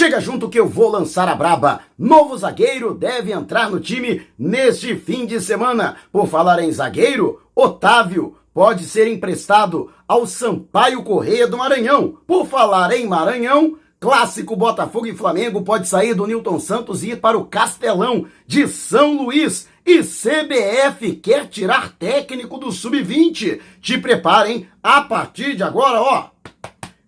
Chega junto que eu vou lançar a braba. Novo zagueiro deve entrar no time neste fim de semana. Por falar em zagueiro, Otávio pode ser emprestado ao Sampaio Correia do Maranhão. Por falar em Maranhão, clássico Botafogo e Flamengo pode sair do Newton Santos e ir para o Castelão de São Luís. E CBF quer tirar técnico do Sub-20. Te preparem a partir de agora, ó.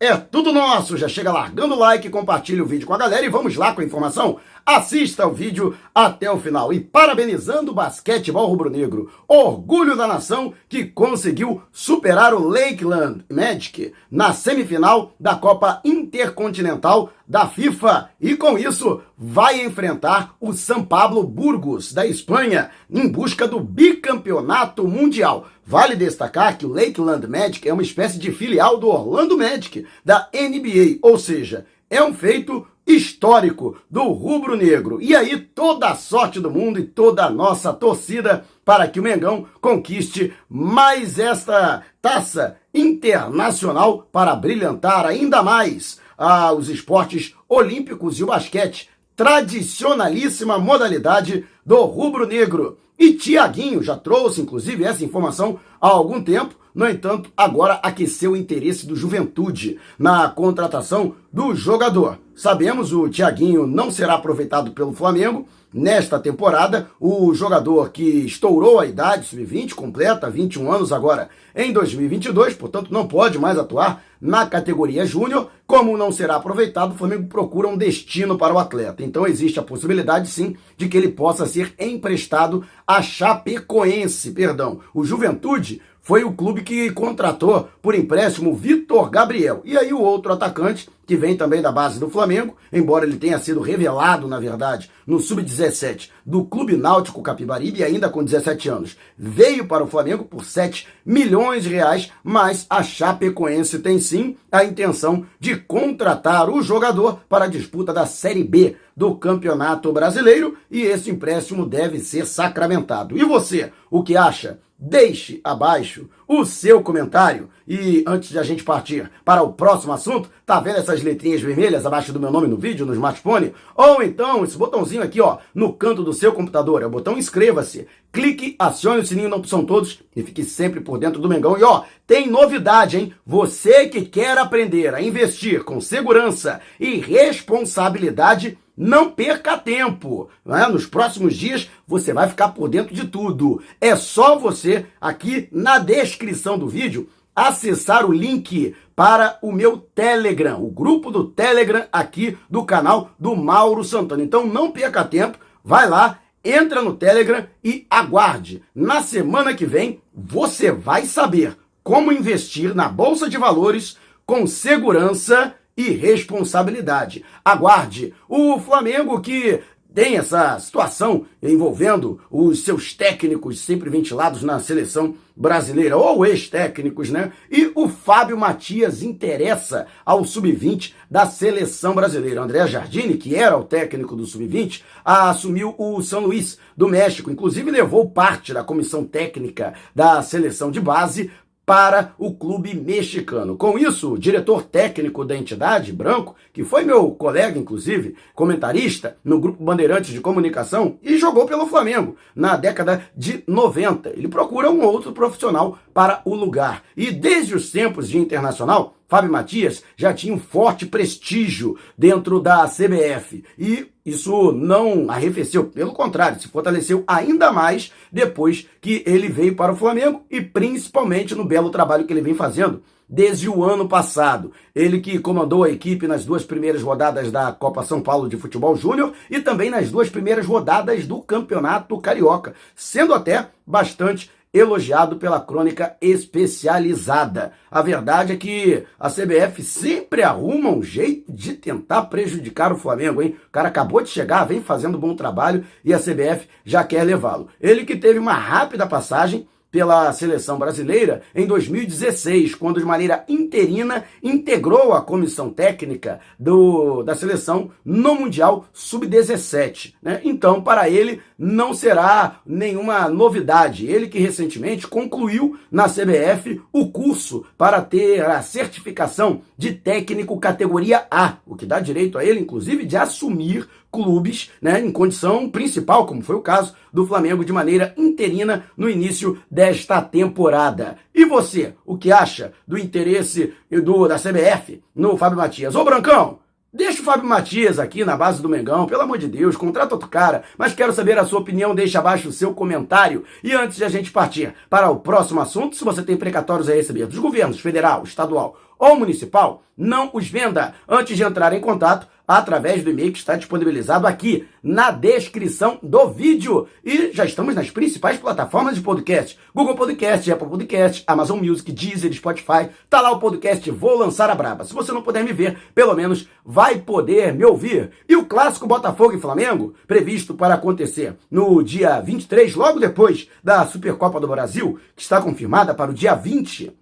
É tudo nosso! Já chega largando o like, compartilha o vídeo com a galera e vamos lá com a informação. Assista o vídeo até o final e parabenizando o basquetebol rubro-negro, orgulho da nação que conseguiu superar o Lakeland Magic na semifinal da Copa Intercontinental da FIFA e com isso vai enfrentar o São Pablo Burgos da Espanha em busca do bicampeonato mundial. Vale destacar que o Lakeland Magic é uma espécie de filial do Orlando Magic da NBA, ou seja, é um feito histórico do rubro-negro. E aí toda a sorte do mundo e toda a nossa torcida para que o Mengão conquiste mais esta taça internacional para brilhantar ainda mais ah, os esportes olímpicos e o basquete, tradicionalíssima modalidade do rubro-negro. E Tiaguinho já trouxe, inclusive, essa informação há algum tempo, no entanto, agora aqueceu o interesse do Juventude na contratação do jogador. Sabemos o Thiaguinho não será aproveitado pelo Flamengo nesta temporada. O jogador que estourou a idade sub-20, completa 21 anos agora em 2022, portanto não pode mais atuar na categoria júnior. Como não será aproveitado, o Flamengo procura um destino para o atleta. Então existe a possibilidade sim de que ele possa ser emprestado a Chapecoense, perdão. O Juventude foi o clube que contratou por empréstimo Vitor Gabriel. E aí o outro atacante, que vem também da base do Flamengo, embora ele tenha sido revelado, na verdade, no sub-17 do Clube Náutico Capibaribe, ainda com 17 anos, veio para o Flamengo por 7 milhões de reais, mas a Chapecoense tem sim a intenção de contratar o jogador para a disputa da Série B do Campeonato Brasileiro e esse empréstimo deve ser sacramentado. E você, o que acha? Deixe abaixo o seu comentário. E antes de a gente partir para o próximo assunto, tá vendo essas letrinhas vermelhas abaixo do meu nome no vídeo, no smartphone? Ou então esse botãozinho aqui, ó, no canto do seu computador, é o botão inscreva-se. Clique, acione o sininho na opção todos e fique sempre por dentro do Mengão. E ó, tem novidade, hein? Você que quer aprender a investir com segurança e responsabilidade, não perca tempo. Né? Nos próximos dias você vai ficar por dentro de tudo. É só você, aqui na descrição do vídeo, acessar o link para o meu Telegram, o grupo do Telegram aqui do canal do Mauro Santana. Então não perca tempo, vai lá, entra no Telegram e aguarde. Na semana que vem você vai saber como investir na bolsa de valores com segurança e responsabilidade. Aguarde o Flamengo que tem essa situação envolvendo os seus técnicos sempre ventilados na seleção brasileira, ou ex-técnicos, né? E o Fábio Matias interessa ao sub-20 da seleção brasileira. André Jardine, que era o técnico do sub-20, assumiu o São Luís do México, inclusive levou parte da comissão técnica da seleção de base para o clube mexicano. Com isso, o diretor técnico da entidade, Branco, que foi meu colega, inclusive, comentarista no Grupo Bandeirantes de Comunicação e jogou pelo Flamengo na década de 90. Ele procura um outro profissional para o lugar. E desde os tempos de internacional, Fábio Matias já tinha um forte prestígio dentro da CBF. E isso não arrefeceu, pelo contrário, se fortaleceu ainda mais depois que ele veio para o Flamengo e principalmente no belo trabalho que ele vem fazendo desde o ano passado. Ele que comandou a equipe nas duas primeiras rodadas da Copa São Paulo de Futebol Júnior e também nas duas primeiras rodadas do Campeonato Carioca, sendo até bastante elogiado pela crônica especializada. A verdade é que a CBF sempre arruma um jeito de tentar prejudicar o Flamengo, hein? O cara acabou de chegar, vem fazendo bom trabalho e a CBF já quer levá-lo. Ele que teve uma rápida passagem pela seleção brasileira em 2016, quando de maneira interina integrou a comissão técnica do, da seleção no Mundial Sub-17. Né? Então, para ele, não será nenhuma novidade. Ele que recentemente concluiu na CBF o curso para ter a certificação de técnico categoria A, o que dá direito a ele, inclusive, de assumir clubes né, em condição principal, como foi o caso do Flamengo de maneira interina no início desta temporada. E você, o que acha do interesse do, da CBF no Fábio Matias? Ô Brancão, Deixa o Fábio Matias aqui na base do Mengão, pelo amor de Deus, contrata outro cara. Mas quero saber a sua opinião, deixa abaixo o seu comentário. E antes de a gente partir para o próximo assunto, se você tem precatórios a receber dos governos federal, estadual ou municipal, não os venda antes de entrar em contato através do e-mail que está disponibilizado aqui na descrição do vídeo. E já estamos nas principais plataformas de podcast: Google Podcast, Apple Podcast, Amazon Music, Deezer, Spotify. Tá lá o podcast Vou Lançar a Braba. Se você não puder me ver, pelo menos vai poder me ouvir. E o clássico Botafogo e Flamengo, previsto para acontecer no dia 23, logo depois da Supercopa do Brasil, que está confirmada para o dia 20,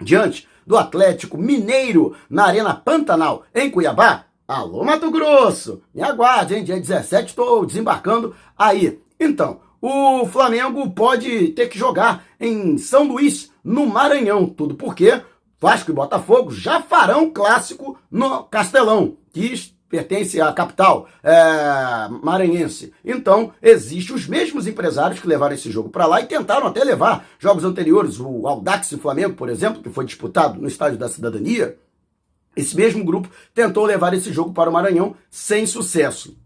diante do Atlético Mineiro na Arena Pantanal, em Cuiabá, Alô, Mato Grosso! Me aguarde, hein? Dia 17 estou desembarcando aí. Então, o Flamengo pode ter que jogar em São Luís, no Maranhão. Tudo porque Vasco e Botafogo já farão clássico no Castelão, que pertence à capital é, maranhense. Então, existem os mesmos empresários que levaram esse jogo para lá e tentaram até levar jogos anteriores, o Aldax e Flamengo, por exemplo, que foi disputado no Estádio da Cidadania, esse mesmo grupo tentou levar esse jogo para o Maranhão sem sucesso.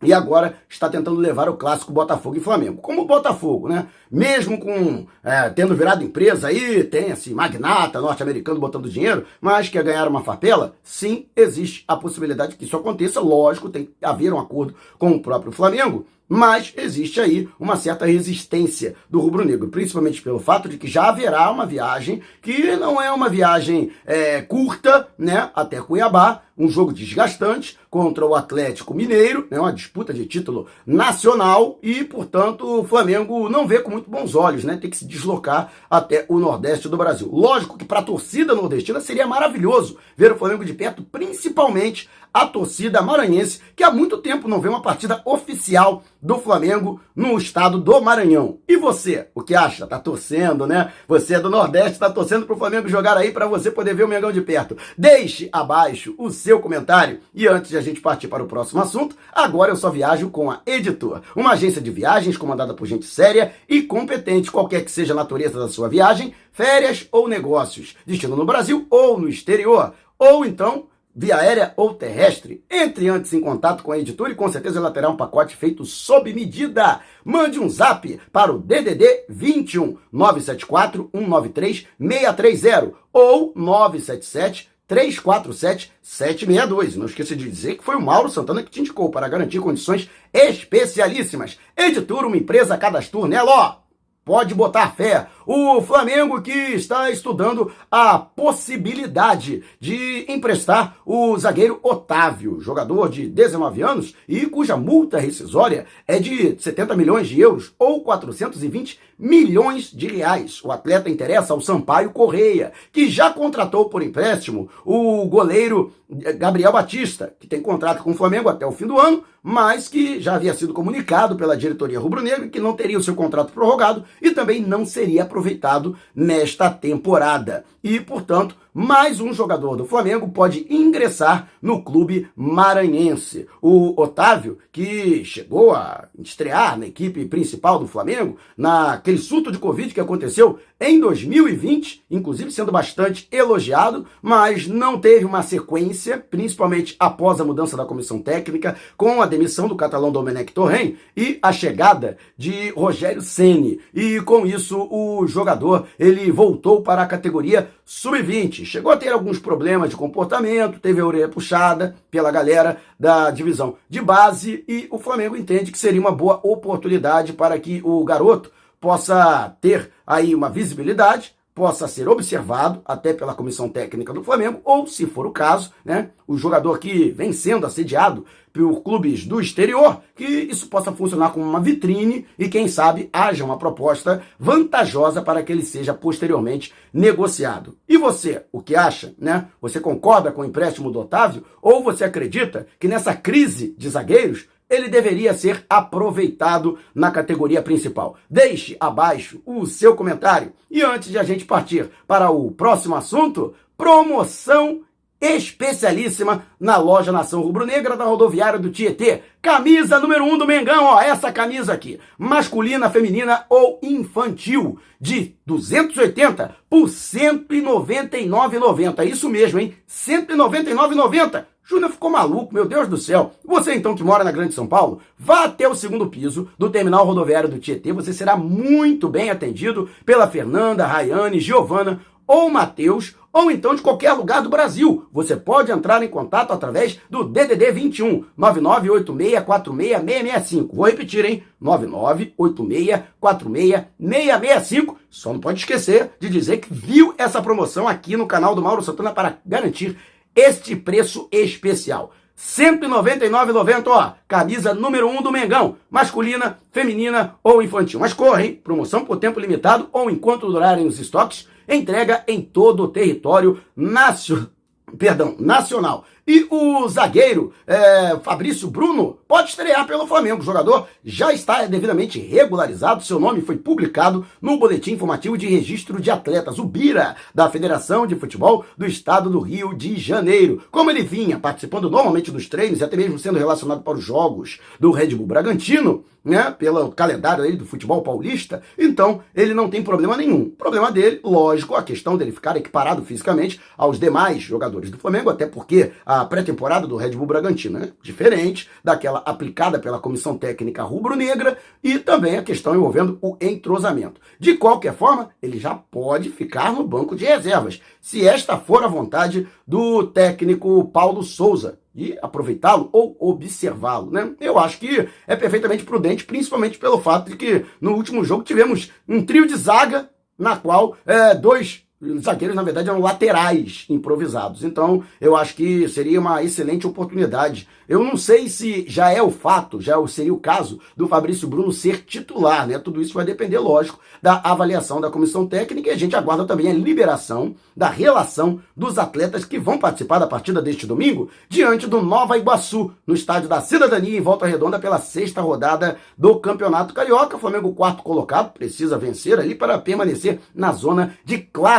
E agora está tentando levar o clássico Botafogo e Flamengo. Como o Botafogo, né? Mesmo com é, tendo virado empresa aí, tem esse magnata norte-americano botando dinheiro, mas quer ganhar uma farpela, sim, existe a possibilidade que isso aconteça. Lógico, tem que haver um acordo com o próprio Flamengo mas existe aí uma certa resistência do rubro-negro, principalmente pelo fato de que já haverá uma viagem que não é uma viagem é, curta, né, até Cuiabá, um jogo desgastante contra o Atlético Mineiro, né, uma disputa de título nacional e, portanto, o Flamengo não vê com muito bons olhos, né, tem que se deslocar até o Nordeste do Brasil. Lógico que para a torcida nordestina seria maravilhoso ver o Flamengo de perto, principalmente a torcida maranhense, que há muito tempo não vê uma partida oficial do Flamengo no estado do Maranhão. E você, o que acha? Tá torcendo, né? Você é do Nordeste, tá torcendo pro Flamengo jogar aí para você poder ver o Mengão de perto. Deixe abaixo o seu comentário. E antes de a gente partir para o próximo assunto, agora eu só viajo com a Editor, uma agência de viagens comandada por gente séria e competente, qualquer que seja a natureza da sua viagem, férias ou negócios, destino no Brasil ou no exterior, ou então via aérea ou terrestre. Entre antes em contato com a editora e com certeza ela terá um pacote feito sob medida. Mande um zap para o DDD 21 974 193 630 ou 977 347 762. Não esqueça de dizer que foi o Mauro Santana que te indicou para garantir condições especialíssimas. Editora, uma empresa cadastro nela, ó. Pode botar fé. O Flamengo que está estudando a possibilidade de emprestar o zagueiro Otávio, jogador de 19 anos e cuja multa rescisória é de 70 milhões de euros ou 420 milhões de reais. O atleta interessa ao Sampaio Correia, que já contratou por empréstimo o goleiro Gabriel Batista, que tem contrato com o Flamengo até o fim do ano, mas que já havia sido comunicado pela diretoria rubro-negra que não teria o seu contrato prorrogado e também não seria aproveitado nesta temporada. E, portanto, mais um jogador do Flamengo pode ingressar no clube maranhense. O Otávio, que chegou a estrear na equipe principal do Flamengo, naquele surto de Covid que aconteceu em 2020, inclusive sendo bastante elogiado, mas não teve uma sequência, principalmente após a mudança da comissão técnica, com a demissão do catalão Domenech Torren e a chegada de Rogério Ceni. E com isso o jogador ele voltou para a categoria sub-20. Chegou a ter alguns problemas de comportamento, teve a orelha puxada pela galera da divisão de base e o Flamengo entende que seria uma boa oportunidade para que o garoto possa ter aí uma visibilidade possa ser observado até pela comissão técnica do Flamengo, ou, se for o caso, né, o jogador que vem sendo assediado por clubes do exterior, que isso possa funcionar como uma vitrine e, quem sabe, haja uma proposta vantajosa para que ele seja posteriormente negociado. E você, o que acha? Né? Você concorda com o empréstimo do Otávio? Ou você acredita que nessa crise de zagueiros ele deveria ser aproveitado na categoria principal. Deixe abaixo o seu comentário. E antes de a gente partir para o próximo assunto, promoção especialíssima na loja Nação Rubro-Negra da rodoviária do Tietê. Camisa número 1 um do Mengão, ó, essa camisa aqui, masculina, feminina ou infantil, de 280 por 199,90. Isso mesmo, hein? 199,90. Júnior ficou maluco, meu Deus do céu. Você então que mora na Grande São Paulo, vá até o segundo piso do terminal rodoviário do Tietê. Você será muito bem atendido pela Fernanda, Rayane, Giovana ou Matheus, ou então de qualquer lugar do Brasil. Você pode entrar em contato através do DDD 21 998646665. Vou repetir, hein? 998646665. Só não pode esquecer de dizer que viu essa promoção aqui no canal do Mauro Santana para garantir este preço especial. R$ 199,90, ó, camisa número 1 um do Mengão, masculina, feminina ou infantil. Mas corre, hein? Promoção por tempo limitado ou enquanto durarem os estoques, entrega em todo o território nacional. Perdão, nacional. E o zagueiro é, Fabrício Bruno pode estrear pelo Flamengo. O jogador já está devidamente regularizado. Seu nome foi publicado no Boletim Informativo de Registro de Atletas, o BIRA, da Federação de Futebol do Estado do Rio de Janeiro. Como ele vinha participando normalmente dos treinos e até mesmo sendo relacionado para os jogos do Red Bull Bragantino, né, pelo calendário aí do futebol paulista, então ele não tem problema nenhum. O problema dele, lógico, a questão dele ficar equiparado fisicamente aos demais jogadores do Flamengo, até porque a pré-temporada do Red Bull Bragantino, né? diferente daquela aplicada pela comissão técnica rubro-negra e também a questão envolvendo o entrosamento. De qualquer forma, ele já pode ficar no banco de reservas, se esta for a vontade do técnico Paulo Souza, e aproveitá-lo ou observá-lo, né? Eu acho que é perfeitamente prudente, principalmente pelo fato de que no último jogo tivemos um trio de zaga na qual é, dois zagueiros, na verdade, eram laterais improvisados. Então, eu acho que seria uma excelente oportunidade eu não sei se já é o fato, já seria o caso do Fabrício Bruno ser titular, né? Tudo isso vai depender, lógico, da avaliação da comissão técnica e a gente aguarda também a liberação da relação dos atletas que vão participar da partida deste domingo diante do Nova Iguaçu, no estádio da Cidadania, em Volta Redonda, pela sexta rodada do Campeonato Carioca. O Flamengo, quarto colocado, precisa vencer ali para permanecer na zona de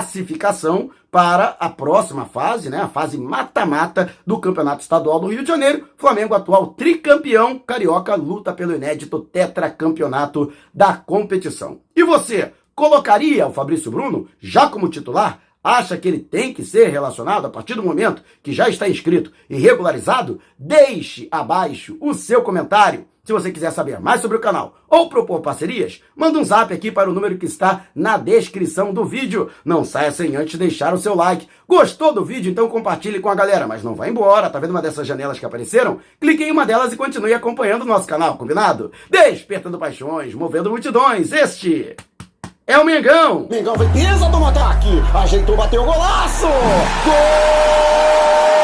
classificação para a próxima fase, né, a fase mata-mata do Campeonato Estadual do Rio de Janeiro. Flamengo, atual tricampeão carioca, luta pelo inédito tetracampeonato da competição. E você, colocaria o Fabrício Bruno já como titular? Acha que ele tem que ser relacionado a partir do momento que já está inscrito e regularizado? Deixe abaixo o seu comentário. Se você quiser saber mais sobre o canal ou propor parcerias, manda um zap aqui para o número que está na descrição do vídeo. Não saia sem antes deixar o seu like. Gostou do vídeo? Então compartilhe com a galera, mas não vá embora. Tá vendo uma dessas janelas que apareceram? Clique em uma delas e continue acompanhando o nosso canal, combinado? Despertando paixões, movendo multidões. Este é o Mengão. Mengão vem pisa do ataque, ajeitou, bateu o golaço. Gol!